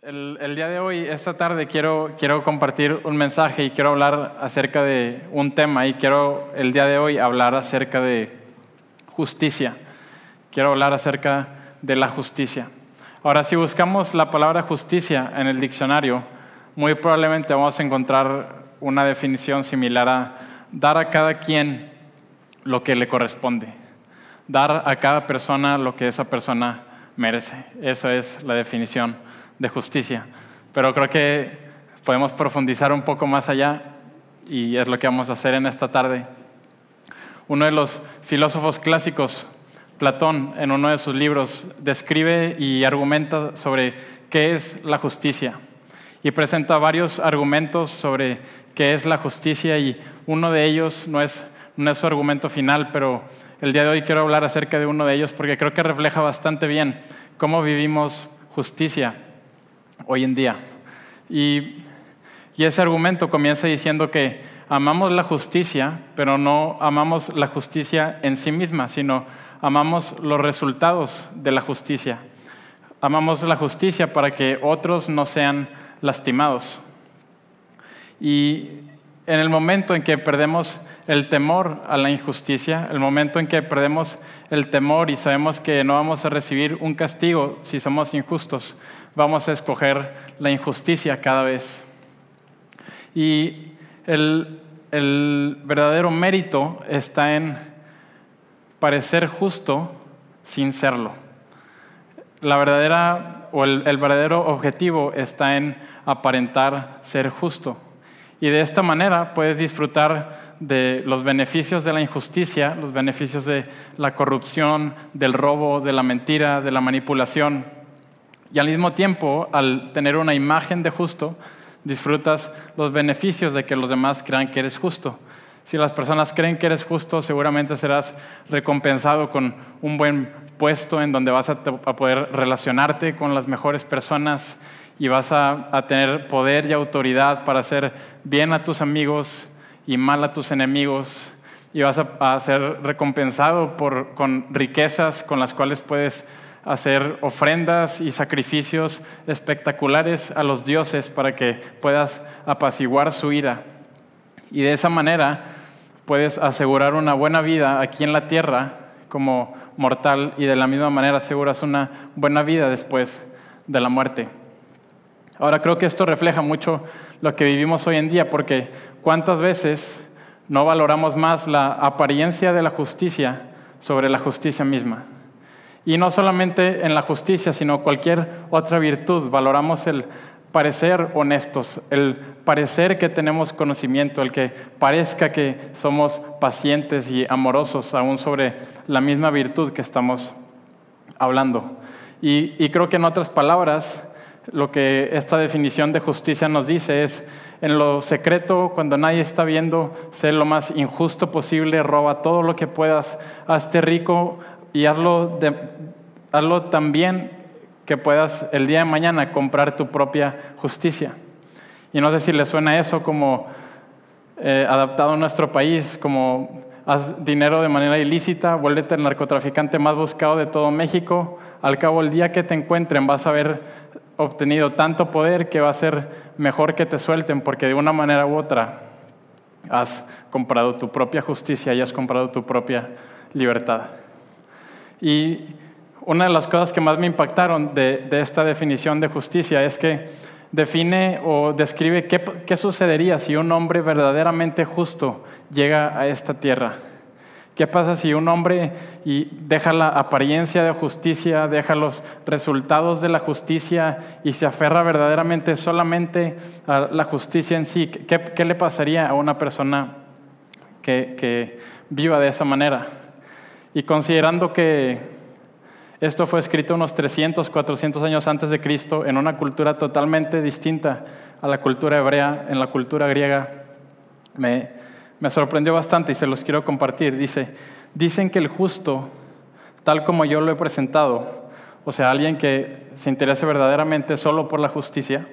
El, día de hoy, esta tarde, quiero, quiero compartir un mensaje y quiero hablar acerca de un tema y quiero el día de hoy hablar acerca de justicia. Quiero hablar acerca de la justicia. Ahora, si buscamos la palabra justicia en el diccionario, muy probablemente vamos a encontrar una definición similar a dar a cada quien lo que le corresponde, dar a cada persona lo que esa persona merece. Esa es la definición de justicia. Pero creo que podemos profundizar un poco más allá y es lo que vamos a hacer en esta tarde. Uno de los filósofos clásicos, Platón, en uno de sus libros, describe y argumenta sobre qué es la justicia y presenta varios argumentos sobre qué es la justicia y uno de ellos no es, no es su argumento final, pero el día de hoy quiero hablar acerca de uno de ellos porque creo que refleja bastante bien cómo vivimos justicia hoy en día. Y, ese argumento comienza diciendo que amamos la justicia, pero no amamos la justicia en sí misma, sino amamos los resultados de la justicia. Amamos la justicia para que otros no sean lastimados. Y en el momento en que perdemos el temor a la injusticia, el momento en que perdemos el temor y sabemos que no vamos a recibir un castigo si somos injustos, vamos a escoger la injusticia cada vez. Y el, el verdadero mérito está en parecer justo sin serlo. La verdadera o el, el, verdadero objetivo está en aparentar ser justo. Y de esta manera puedes disfrutar de los beneficios de la injusticia, los beneficios de la corrupción, del robo, de la mentira, de la manipulación. Y al mismo tiempo, al tener una imagen de justo, disfrutas los beneficios de que los demás crean que eres justo. Si las personas creen que eres justo, seguramente serás recompensado con un buen puesto en donde vas a, poder relacionarte con las mejores personas y vas a, a, tener poder y autoridad para hacer bien a tus amigos y mal a tus enemigos y vas a, a ser recompensado por, con riquezas con las cuales puedes hacer ofrendas y sacrificios espectaculares a los dioses para que puedas apaciguar su ira. Y de esa manera puedes asegurar una buena vida aquí en la tierra como mortal y de la misma manera aseguras una buena vida después de la muerte. Ahora creo que esto refleja mucho lo que vivimos hoy en día porque cuántas veces no valoramos más la apariencia de la justicia sobre la justicia misma. Y no solamente en la justicia, sino cualquier otra virtud. Valoramos el parecer honestos, el parecer que tenemos conocimiento, el que parezca que somos pacientes y amorosos aún sobre la misma virtud que estamos hablando. Y, creo que en otras palabras, lo que esta definición de justicia nos dice es, en lo secreto, cuando nadie está viendo, ser lo más injusto posible, roba todo lo que puedas, hazte rico y hazlo, de, hazlo también que puedas el día de mañana comprar tu propia justicia. Y no sé si le suena eso como eh, adaptado a nuestro país, como haz dinero de manera ilícita, vuélvete el narcotraficante más buscado de todo México. Al cabo, el día que te encuentren vas a haber obtenido tanto poder que va a ser mejor que te suelten, porque de una manera u otra has comprado tu propia justicia y has comprado tu propia libertad. Y una de las cosas que más me impactaron de, de esta definición de justicia es que define o describe qué, qué, sucedería si un hombre verdaderamente justo llega a esta tierra. ¿Qué pasa si un hombre y deja la apariencia de justicia, deja los resultados de la justicia y se aferra verdaderamente solamente a la justicia en sí? ¿Qué, le pasaría a una persona que, que viva de esa manera? Y considerando que esto fue escrito unos 300, 400 años antes de Cristo en una cultura totalmente distinta a la cultura hebrea, en la cultura griega. Me, me sorprendió bastante y se los quiero compartir. Dice, dicen que el justo, tal como yo lo he presentado, o sea, alguien que se interese verdaderamente solo por la justicia,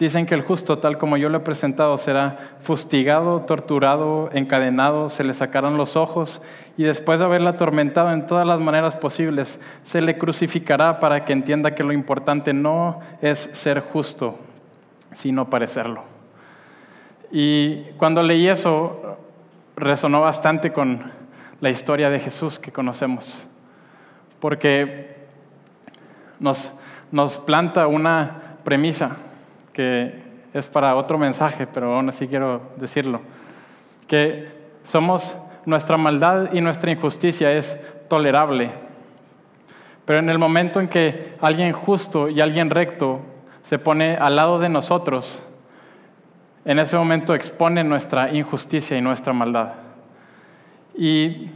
Dicen que el justo, tal como yo lo he presentado, será fustigado, torturado, encadenado, se le sacarán los ojos y después de haberle atormentado en todas las maneras posibles, se le crucificará para que entienda que lo importante no es ser justo, sino parecerlo. Y cuando leí eso, resonó bastante con la historia de Jesús que conocemos, porque nos, nos planta una premisa que es para otro mensaje, pero aún así quiero decirlo, que somos, nuestra maldad y nuestra injusticia es tolerable, pero en el momento en que alguien justo y alguien recto se pone al lado de nosotros, en ese momento expone nuestra injusticia y nuestra maldad. Y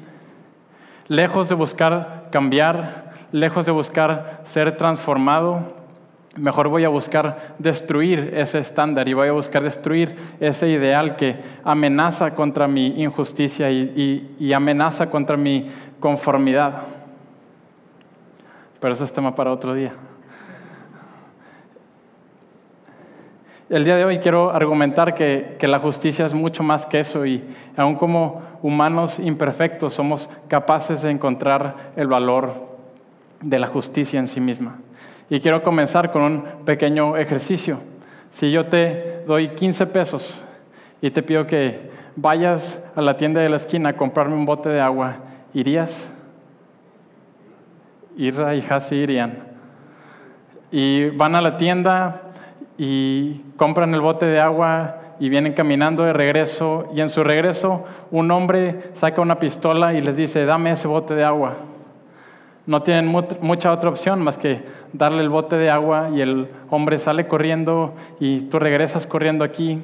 lejos de buscar cambiar, lejos de buscar ser transformado, Mejor voy a buscar destruir ese estándar y voy a buscar destruir ese ideal que amenaza contra mi injusticia y, amenaza contra mi conformidad. Pero eso es tema para otro día. El día de hoy quiero argumentar que, que, la justicia es mucho más que eso y aun como humanos imperfectos somos capaces de encontrar el valor de la justicia en sí misma. Y quiero comenzar con un pequeño ejercicio. Si yo te doy 15 pesos y te pido que vayas a la tienda de la esquina a comprarme un bote de agua, ¿irías? Irra y Hasi irían. Y van a la tienda y compran el bote de agua y vienen caminando de regreso y en su regreso un hombre saca una pistola y les dice, dame ese bote de agua. No tienen mucha otra opción más que darle el bote de agua y el hombre sale corriendo y tú regresas corriendo aquí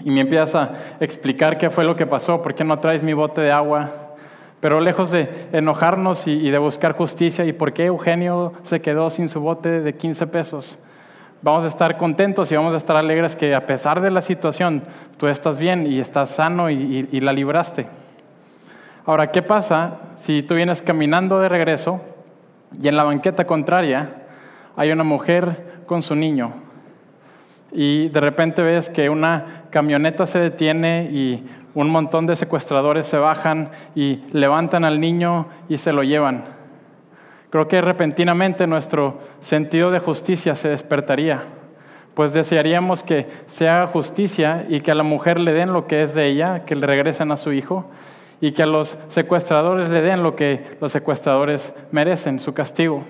y me empiezas a explicar qué fue lo que pasó, por qué no traes mi bote de agua. Pero lejos de enojarnos y, de buscar justicia y por qué Eugenio se quedó sin su bote de 15 pesos, vamos a estar contentos y vamos a estar alegres que a pesar de la situación tú estás bien y estás sano y la libraste. Ahora, ¿qué pasa si tú vienes caminando de regreso y en la banqueta contraria hay una mujer con su niño? Y de repente ves que una camioneta se detiene y un montón de secuestradores se bajan y levantan al niño y se lo llevan. Creo que repentinamente nuestro sentido de justicia se despertaría, pues desearíamos que se haga justicia y que a la mujer le den lo que es de ella, que le regresen a su hijo, y que a los secuestradores le den lo que los secuestradores merecen, su castigo.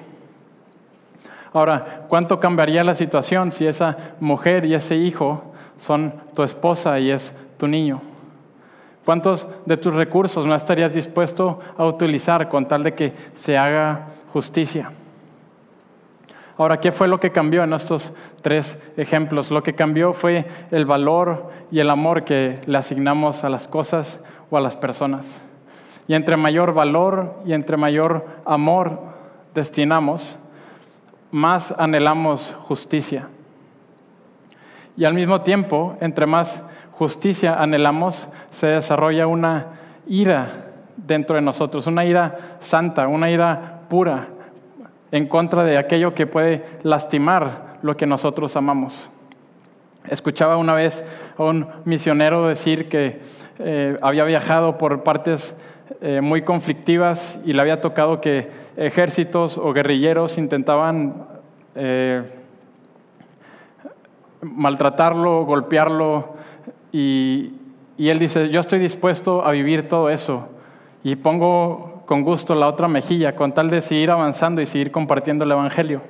Ahora, ¿cuánto cambiaría la situación si esa mujer y ese hijo son tu esposa y es tu niño? ¿Cuántos de tus recursos no estarías dispuesto a utilizar con tal de que se haga justicia? Ahora, ¿qué fue lo que cambió en estos tres ejemplos? Lo que cambió fue el valor y el amor que le asignamos a las cosas o a las personas. Y entre mayor valor y entre mayor amor destinamos, más anhelamos justicia. Y al mismo tiempo, entre más justicia anhelamos, se desarrolla una ira dentro de nosotros, una ira santa, una ira pura, en contra de aquello que puede lastimar lo que nosotros amamos. Escuchaba una vez a un misionero decir que eh, había viajado por partes eh, muy conflictivas y le había tocado que ejércitos o guerrilleros intentaban eh, maltratarlo, golpearlo y, y él dice, yo estoy dispuesto a vivir todo eso y pongo con gusto la otra mejilla con tal de seguir avanzando y seguir compartiendo el Evangelio.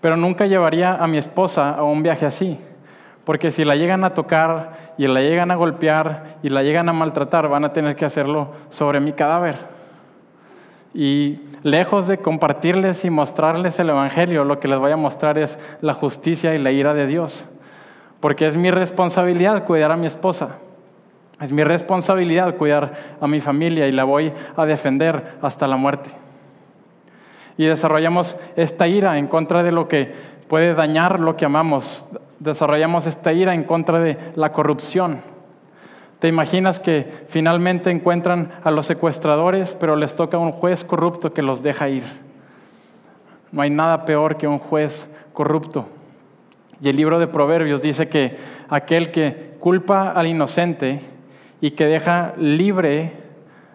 Pero nunca llevaría a mi esposa a un viaje así. Porque si la llegan a tocar y la llegan a golpear y la llegan a maltratar, van a tener que hacerlo sobre mi cadáver. Y lejos de compartirles y mostrarles el Evangelio, lo que les voy a mostrar es la justicia y la ira de Dios. Porque es mi responsabilidad cuidar a mi esposa. Es mi responsabilidad cuidar a mi familia y la voy a defender hasta la muerte. Y desarrollamos esta ira en contra de lo que puede dañar lo que amamos, desarrollamos esta ira en contra de la corrupción. ¿Te imaginas que finalmente encuentran a los secuestradores, pero les toca un juez corrupto que los deja ir? No hay nada peor que un juez corrupto Y el libro de Proverbios dice que aquel que culpa al inocente y que deja libre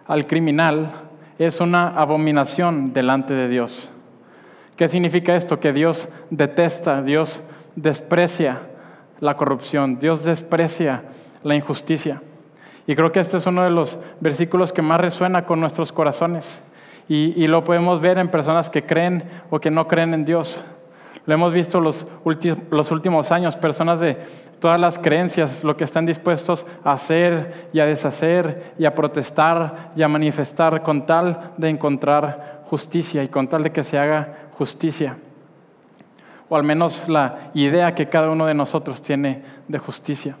al criminal es una abominación delante de Dios. ¿Qué significa esto? Que Dios detesta, Dios desprecia la corrupción, Dios desprecia la injusticia. Y creo que este es uno de los versículos que más resuena con nuestros corazones. Y, lo podemos ver en personas que creen o que no creen en Dios. Lo hemos visto los, últimos años, personas de todas las creencias, lo que están dispuestos a hacer y a deshacer y a protestar y a manifestar con tal de encontrar justicia y con tal de que se haga justicia. O al menos la idea que cada uno de nosotros tiene de justicia.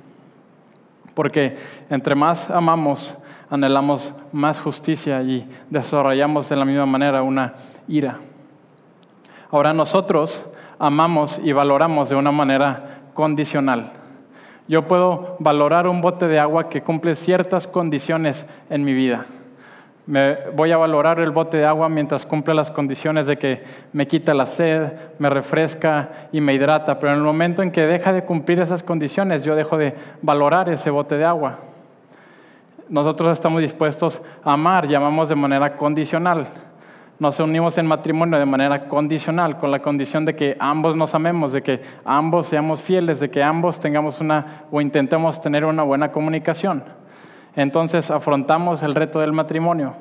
Porque entre más amamos, anhelamos más justicia y desarrollamos de la misma manera una ira. Ahora nosotros amamos y valoramos de una manera condicional. Yo puedo valorar un bote de agua que cumple ciertas condiciones en mi vida. Me voy a valorar el bote de agua mientras cumple las condiciones de que me quita la sed, me refresca y me hidrata, pero en el momento en que deja de cumplir esas condiciones, yo dejo de valorar ese bote de agua nosotros estamos dispuestos a amar y amamos de manera condicional. Nos unimos en matrimonio de manera condicional, con la condición de que ambos nos amemos, de que ambos seamos fieles, de que ambos tengamos una o intentemos tener una buena comunicación. Entonces afrontamos el reto del matrimonio.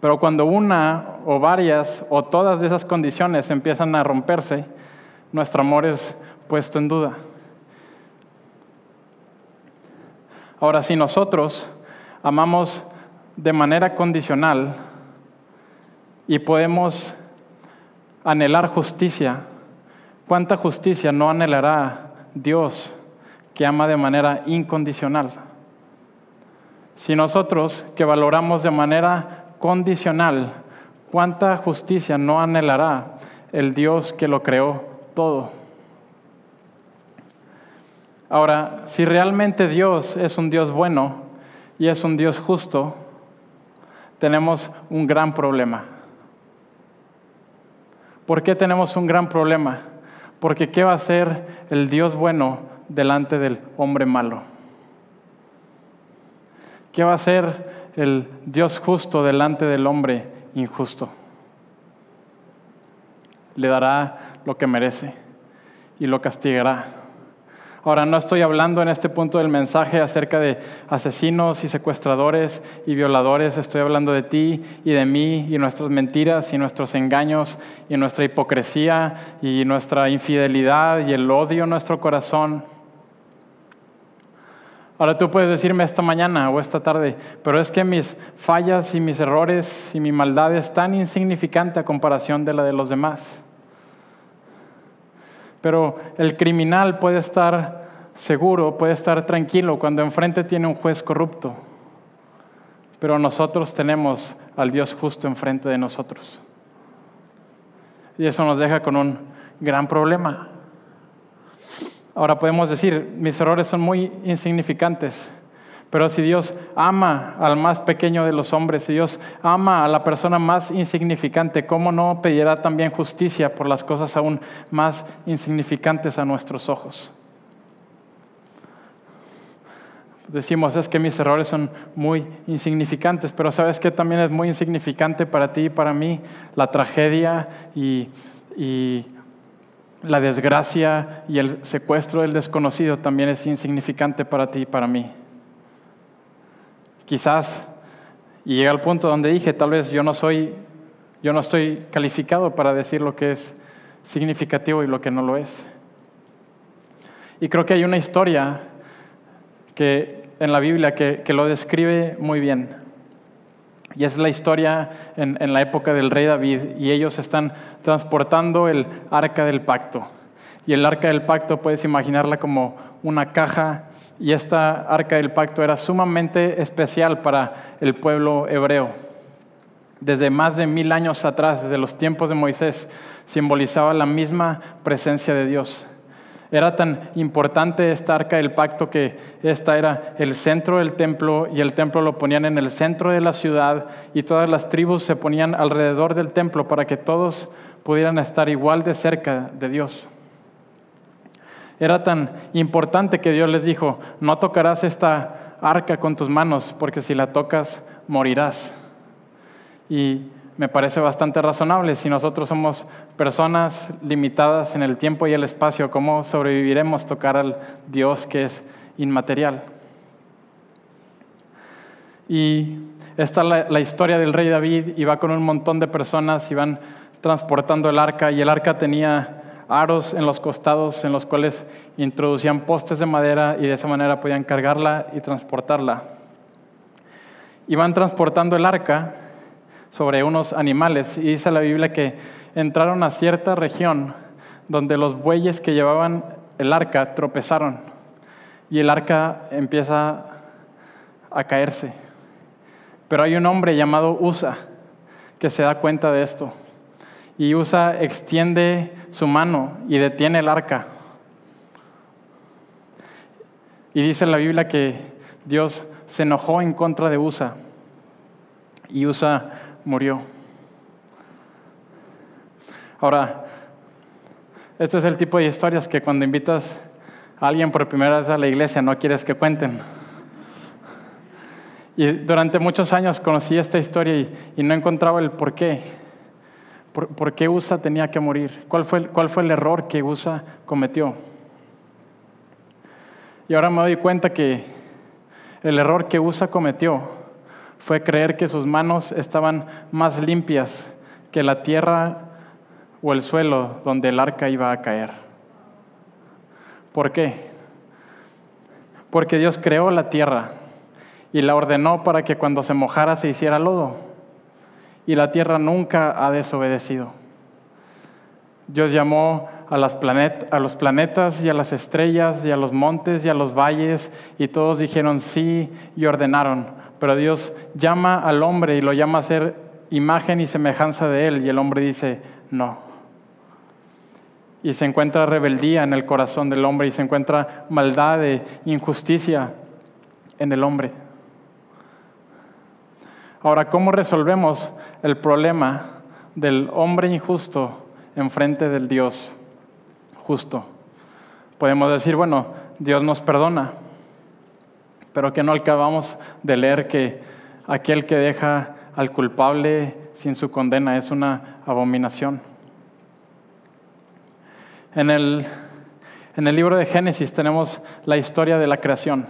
Pero cuando una o varias o todas de esas condiciones empiezan a romperse, nuestro amor es puesto en duda. Ahora, si nosotros amamos de manera condicional y podemos anhelar justicia, ¿cuánta justicia no anhelará Dios que ama de manera incondicional? Si nosotros que valoramos de manera condicional, ¿cuánta justicia no anhelará el Dios que lo creó todo? Ahora, si realmente Dios es un Dios bueno y es un Dios justo, tenemos un gran problema. ¿Por qué tenemos un gran problema? Porque ¿qué va a hacer el Dios bueno delante del hombre malo? ¿Qué va a hacer el Dios justo delante del hombre injusto? Le dará lo que merece y lo castigará. Ahora, no estoy hablando en este punto del mensaje acerca de asesinos y secuestradores y violadores, estoy hablando de ti y de mí y nuestras mentiras y nuestros engaños y nuestra hipocresía y nuestra infidelidad y el odio en nuestro corazón. Ahora tú puedes decirme esta mañana o esta tarde, pero es que mis fallas y mis errores y mi maldad es tan insignificante a comparación de la de los demás. Pero el criminal puede estar seguro, puede estar tranquilo cuando enfrente tiene un juez corrupto. Pero nosotros tenemos al Dios justo enfrente de nosotros. Y eso nos deja con un gran problema. Ahora podemos decir, mis errores son muy insignificantes. Pero si Dios ama al más pequeño de los hombres, si Dios ama a la persona más insignificante, ¿cómo no pedirá también justicia por las cosas aún más insignificantes a nuestros ojos? Decimos, es que mis errores son muy insignificantes, pero ¿sabes qué también es muy insignificante para ti y para mí? La tragedia y, y la desgracia y el secuestro del desconocido también es insignificante para ti y para mí. Quizás, y llega al punto donde dije, tal vez yo no soy, yo no estoy calificado para decir lo que es significativo y lo que no lo es. Y creo que hay una historia que, en la Biblia que, lo describe muy bien. Y es la historia en, la época del rey David y ellos están transportando el arca del pacto. Y el arca del pacto puedes imaginarla como una caja y esta arca del pacto era sumamente especial para el pueblo hebreo. Desde más de mil años atrás, desde los tiempos de Moisés, simbolizaba la misma presencia de Dios. Era tan importante esta arca del pacto que esta era el centro del templo y el templo lo ponían en el centro de la ciudad y todas las tribus se ponían alrededor del templo para que todos pudieran estar igual de cerca de Dios. Era tan importante que Dios les dijo, no tocarás esta arca con tus manos, porque si la tocas, morirás. Y me parece bastante razonable. Si nosotros somos personas limitadas en el tiempo y el espacio, ¿cómo sobreviviremos tocar al Dios que es inmaterial? Y esta es la, historia del rey David, iba con un montón de personas, iban transportando el arca y el arca tenía aros en los costados en los cuales introducían postes de madera y de esa manera podían cargarla y transportarla. Iban transportando el arca sobre unos animales y dice la Biblia que entraron a cierta región donde los bueyes que llevaban el arca tropezaron y el arca empieza a caerse. Pero hay un hombre llamado Usa que se da cuenta de esto y Usa extiende su mano y detiene el arca. Y dice la Biblia que Dios se enojó en contra de Usa y Usa murió. Ahora, este es el tipo de historias que cuando invitas a alguien por primera vez a la iglesia no quieres que cuenten. Y durante muchos años conocí esta historia y, no encontraba el por qué. ¿Por, qué USA tenía que morir? ¿Cuál fue, ¿Cuál fue el error que USA cometió? Y ahora me doy cuenta que el error que USA cometió fue creer que sus manos estaban más limpias que la tierra o el suelo donde el arca iba a caer. ¿Por qué? Porque Dios creó la tierra y la ordenó para que cuando se mojara se hiciera lodo. Y la tierra nunca ha desobedecido. Dios llamó a, las a los planetas y a las estrellas y a los montes y a los valles y todos dijeron sí y ordenaron. Pero Dios llama al hombre y lo llama a ser imagen y semejanza de él y el hombre dice no. Y se encuentra rebeldía en el corazón del hombre y se encuentra maldad e injusticia en el hombre. Ahora, ¿cómo resolvemos el problema del hombre injusto enfrente del Dios justo? Podemos decir, bueno, Dios nos perdona, pero que no acabamos de leer que aquel que deja al culpable sin su condena es una abominación. En el, en el libro de Génesis tenemos la historia de la creación.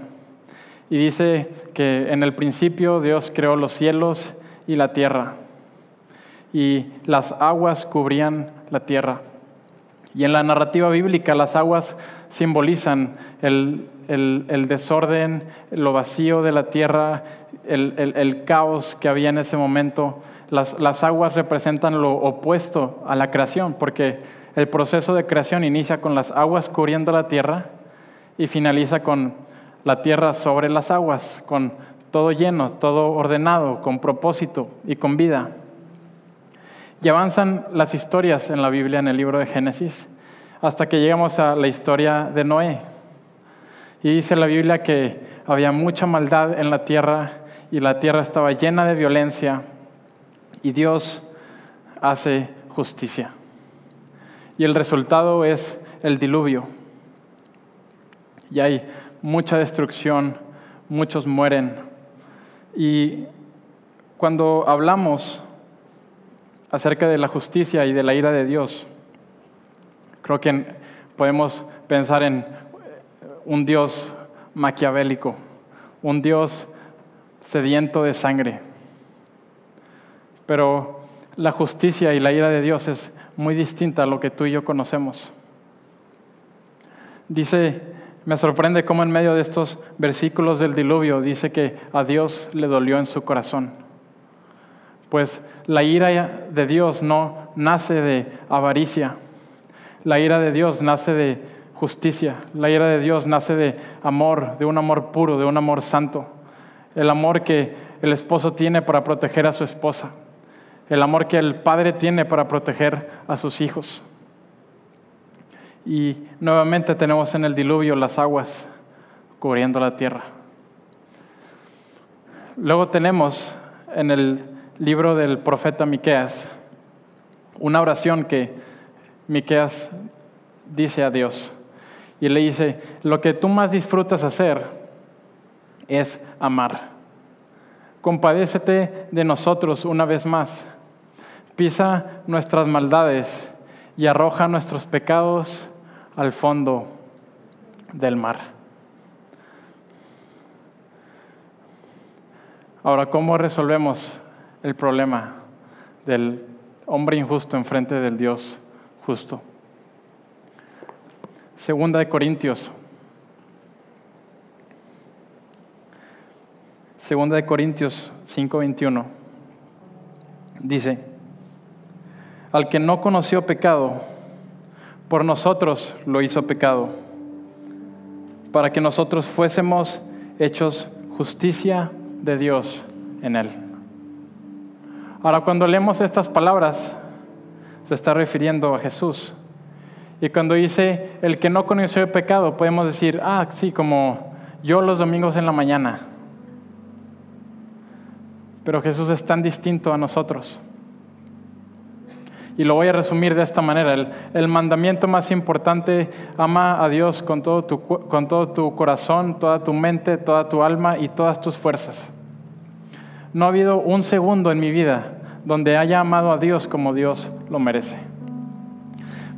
Y dice que en el principio Dios creó los cielos y la tierra. Y las aguas cubrían la tierra. Y en la narrativa bíblica las aguas simbolizan el, desorden, lo vacío de la tierra, el, caos que había en ese momento. Las, las aguas representan lo opuesto a la creación, porque el proceso de creación inicia con las aguas cubriendo la tierra y finaliza con la tierra sobre las aguas, con todo lleno, todo ordenado, con propósito y con vida. Y avanzan las historias en la Biblia, en el libro de Génesis, hasta que llegamos a la historia de Noé. Y dice la Biblia que había mucha maldad en la tierra y la tierra estaba llena de violencia y Dios hace justicia. Y el resultado es el diluvio. Y hay mucha destrucción, muchos mueren. Y cuando hablamos acerca de la justicia y de la ira de Dios, creo que podemos pensar en un Dios maquiavélico, un Dios sediento de sangre. Pero la justicia y la ira de Dios es muy distinta a lo que tú y yo conocemos. Dice me sorprende cómo en medio de estos versículos del diluvio dice que a Dios le dolió en su corazón. Pues la ira de Dios no nace de avaricia, la ira de Dios nace de justicia, la ira de Dios nace de amor, de un amor puro, de un amor santo, el amor que el esposo tiene para proteger a su esposa, el amor que el padre tiene para proteger a sus hijos. Y nuevamente tenemos en el diluvio las aguas cubriendo la tierra. Luego tenemos en el libro del profeta Miqueas una oración que Miqueas dice a Dios. y le dice, lo que tú más disfrutas hacer es amar. Compadécete de nosotros una vez más. Pisa nuestras maldades y arroja nuestros pecados al fondo del mar. Ahora, ¿cómo resolvemos el problema del hombre injusto enfrente del Dios justo? Segunda de Corintios. Segunda de Corintios 5:21. Dice, al que no conoció pecado, por nosotros lo hizo pecado, para que nosotros fuésemos hechos justicia de Dios en él. Ahora, cuando leemos estas palabras, se está refiriendo a Jesús. Y cuando dice el que no conoció el pecado, podemos decir, ah, sí, como yo los domingos en la mañana. Pero Jesús es tan distinto a nosotros. Y lo voy a resumir de esta manera. El, el, mandamiento más importante, ama a Dios con todo, tu, con todo tu corazón, toda tu mente, toda tu alma y todas tus fuerzas. No ha habido un segundo en mi vida donde haya amado a Dios como Dios lo merece.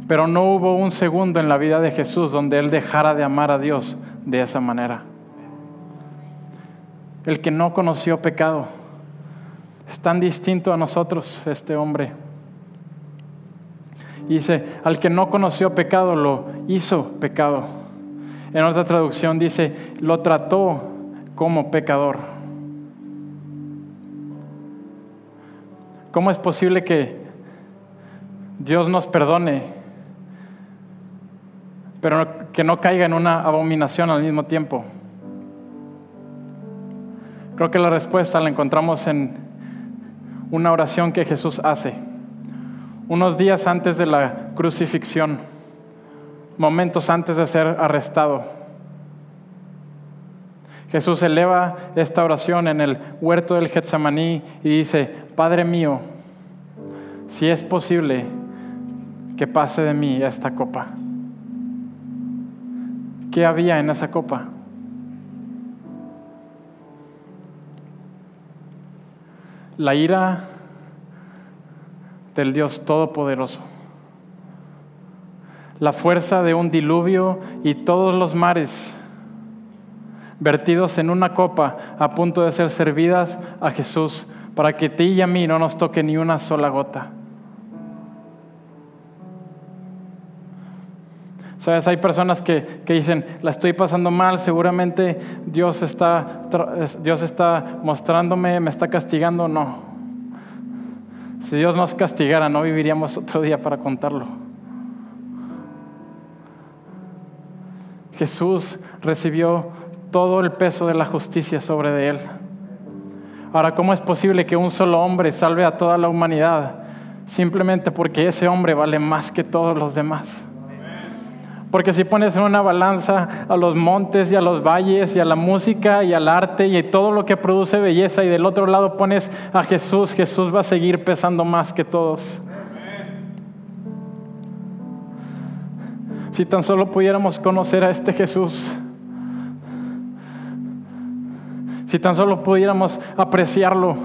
Pero no hubo un segundo en la vida de Jesús donde Él dejara de amar a Dios de esa manera. El que no conoció pecado es tan distinto a nosotros, este hombre. Dice, al que no conoció pecado lo hizo pecado. En otra traducción dice, lo trató como pecador. ¿Cómo es posible que Dios nos perdone pero que no caiga en una abominación al mismo tiempo? Creo que la respuesta la encontramos en una oración que Jesús hace unos días antes de la crucifixión, momentos antes de ser arrestado. Jesús eleva esta oración en el huerto del Getsemaní y dice, Padre mío, si es posible que pase de mí esta copa. ¿Qué había en esa copa? La ira del Dios Todopoderoso. La fuerza de un diluvio y todos los mares vertidos en una copa a punto de ser servidas a Jesús para que ti y a mí no nos toque ni una sola gota. Sabes, hay personas que, que, dicen, la estoy pasando mal, seguramente Dios está, Dios está mostrándome, me está castigando. No. Si Dios nos castigara, no viviríamos otro día para contarlo. Jesús recibió todo el peso de la justicia sobre de él. Ahora, ¿cómo es posible que un solo hombre salve a toda la humanidad? Simplemente porque ese hombre vale más que todos los demás. Porque si pones en una balanza a los montes y a los valles y a la música y al arte y todo lo que produce belleza y del otro lado pones a Jesús, Jesús va a seguir pesando más que todos. Si tan solo pudiéramos conocer a este Jesús. Si tan solo pudiéramos apreciarlo.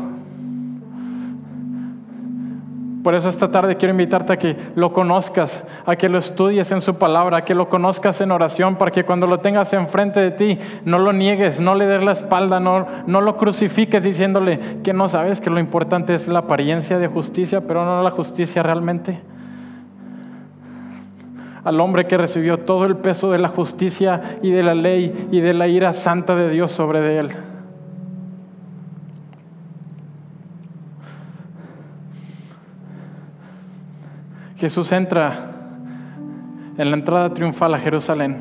Por eso esta tarde quiero invitarte a que lo conozcas, a que lo estudies en su palabra, a que lo conozcas en oración, para que cuando lo tengas enfrente de ti no lo niegues, no le des la espalda, no, lo crucifiques diciéndole que no sabes que lo importante es la apariencia de justicia, pero no la justicia realmente. Al hombre que recibió todo el peso de la justicia y de la ley y de la ira santa de Dios sobre de él. Jesús entra en la entrada triunfal a Jerusalén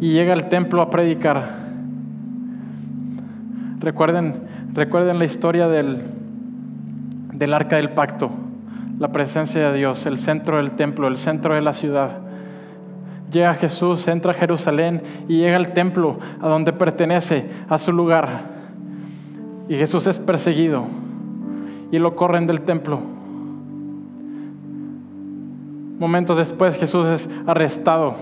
y llega al templo a predicar. Recuerden, recuerden la historia del, del arca del pacto, la presencia de Dios, el centro del templo, el centro de la ciudad. Llega Jesús, entra a Jerusalén y llega al templo a donde pertenece, a su lugar. Y Jesús es perseguido y lo corren del templo. Momentos después Jesús es arrestado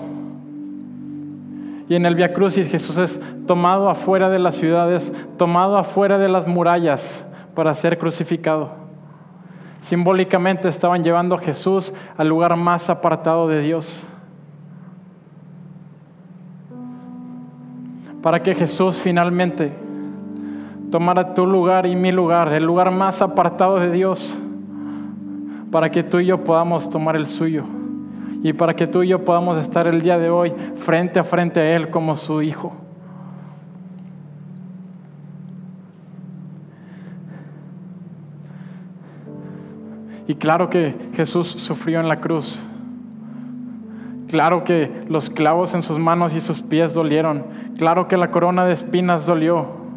Y en el Via Crucis Jesús es tomado afuera de las ciudades, tomado afuera de las murallas para ser crucificado. Simbólicamente estaban llevando a Jesús al lugar más apartado de Dios. Para que Jesús finalmente tomara tu lugar y mi lugar, el lugar más apartado de Dios, para que tú y yo podamos tomar el suyo y para que tú y yo podamos estar el día de hoy frente a frente a Él como su Hijo. Y claro que Jesús sufrió en la cruz. Claro que los clavos en sus manos y sus pies dolieron. Claro que la corona de espinas dolió.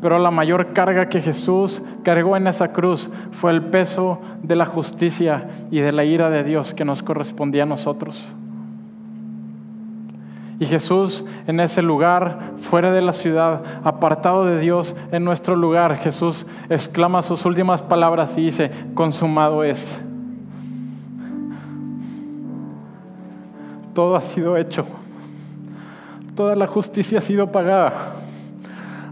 Pero la mayor carga que Jesús cargó en esa cruz fue el peso de la justicia y de la ira de Dios que nos correspondía a nosotros. Y Jesús en ese lugar, fuera de la ciudad, apartado de Dios, en nuestro lugar, Jesús exclama sus últimas palabras y dice, consumado es. Todo ha sido hecho. Toda la justicia ha sido pagada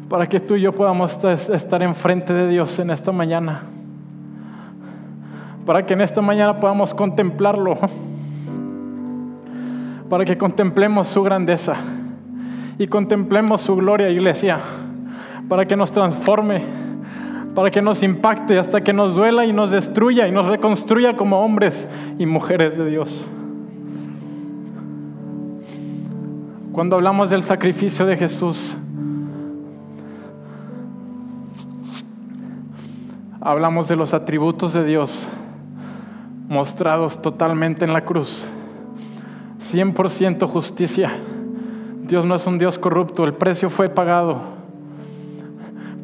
para que tú y yo podamos estar enfrente de Dios en esta mañana. Para que en esta mañana podamos contemplarlo. Para que contemplemos su grandeza y contemplemos su gloria, iglesia. Para que nos transforme, para que nos impacte hasta que nos duela y nos destruya y nos reconstruya como hombres y mujeres de Dios. Cuando hablamos del sacrificio de Jesús, hablamos de los atributos de Dios mostrados totalmente en la cruz. 100% justicia. Dios no es un Dios corrupto, el precio fue pagado,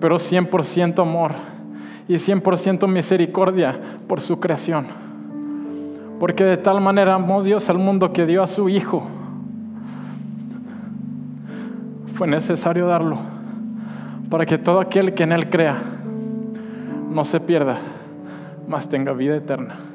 pero 100% amor y 100% misericordia por su creación. Porque de tal manera amó Dios al mundo que dio a su Hijo. Fue necesario darlo para que todo aquel que en Él crea no se pierda, mas tenga vida eterna.